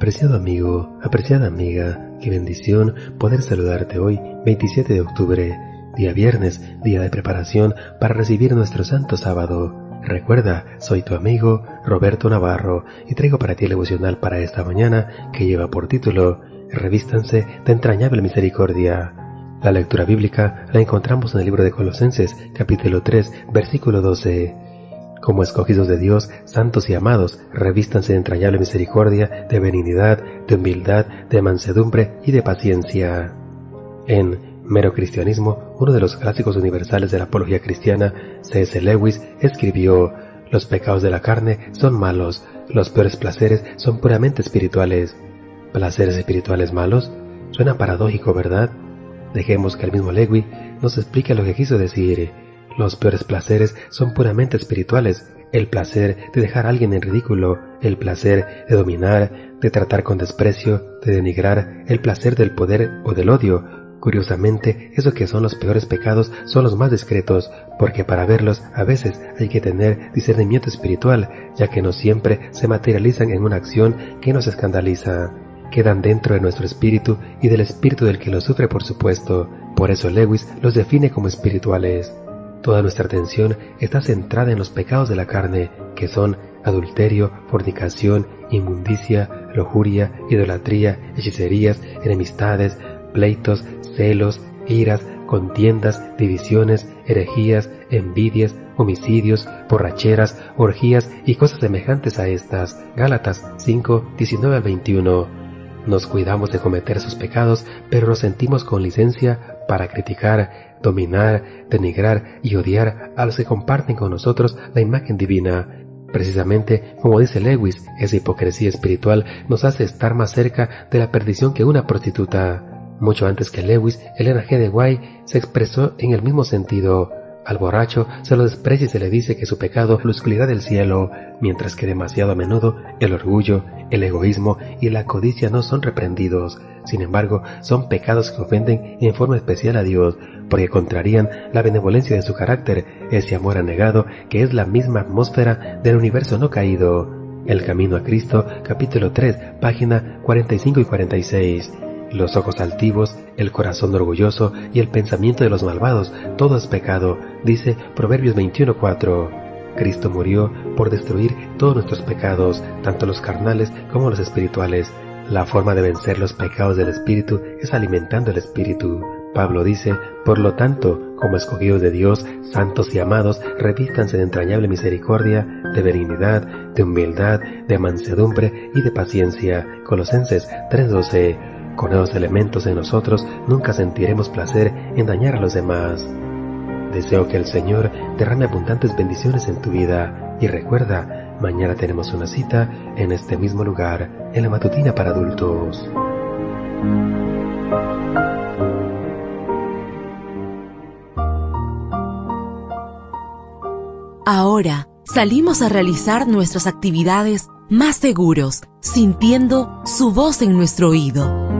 Apreciado amigo, apreciada amiga, qué bendición poder saludarte hoy, 27 de octubre, día viernes, día de preparación para recibir nuestro santo sábado. Recuerda, soy tu amigo Roberto Navarro y traigo para ti el devocional para esta mañana que lleva por título Revístanse de entrañable misericordia. La lectura bíblica la encontramos en el libro de Colosenses, capítulo 3, versículo 12. Como escogidos de Dios, santos y amados, revístanse de entrañable misericordia, de benignidad, de humildad, de mansedumbre y de paciencia. En Mero Cristianismo, uno de los clásicos universales de la apología cristiana, C.S. Lewis escribió, Los pecados de la carne son malos, los peores placeres son puramente espirituales. ¿Placeres espirituales malos? Suena paradójico, ¿verdad? Dejemos que el mismo Lewis nos explique lo que quiso decir. Los peores placeres son puramente espirituales. El placer de dejar a alguien en ridículo, el placer de dominar, de tratar con desprecio, de denigrar, el placer del poder o del odio. Curiosamente, eso que son los peores pecados son los más discretos, porque para verlos a veces hay que tener discernimiento espiritual, ya que no siempre se materializan en una acción que nos escandaliza. Quedan dentro de nuestro espíritu y del espíritu del que los sufre, por supuesto. Por eso Lewis los define como espirituales. Toda nuestra atención está centrada en los pecados de la carne, que son adulterio, fornicación, inmundicia, lujuria, idolatría, hechicerías, enemistades, pleitos, celos, iras, contiendas, divisiones, herejías, envidias, homicidios, borracheras, orgías y cosas semejantes a estas. Gálatas 5, 19 21. Nos cuidamos de cometer esos pecados, pero nos sentimos con licencia para criticar, dominar, denigrar y odiar a los que comparten con nosotros la imagen divina. Precisamente, como dice Lewis, esa hipocresía espiritual nos hace estar más cerca de la perdición que una prostituta. Mucho antes que Lewis, Elena G. de Guay se expresó en el mismo sentido. Al borracho se lo desprecia y se le dice que su pecado la oscuridad del cielo, mientras que demasiado a menudo el orgullo, el egoísmo y la codicia no son reprendidos. Sin embargo, son pecados que ofenden en forma especial a Dios, porque contrarían la benevolencia de su carácter, ese amor anegado que es la misma atmósfera del universo no caído. El Camino a Cristo, capítulo 3, página 45 y 46. Los ojos altivos, el corazón orgulloso y el pensamiento de los malvados, todo es pecado, dice Proverbios 21.4. Cristo murió por destruir todos nuestros pecados, tanto los carnales como los espirituales. La forma de vencer los pecados del espíritu es alimentando el espíritu. Pablo dice, por lo tanto, como escogidos de Dios, santos y amados, revístanse de entrañable misericordia, de benignidad, de humildad, de mansedumbre y de paciencia. Colosenses 3:12. Con esos elementos en nosotros nunca sentiremos placer en dañar a los demás. Deseo que el Señor derrame abundantes bendiciones en tu vida y recuerda, mañana tenemos una cita en este mismo lugar, en la matutina para adultos. Ahora salimos a realizar nuestras actividades más seguros, sintiendo su voz en nuestro oído.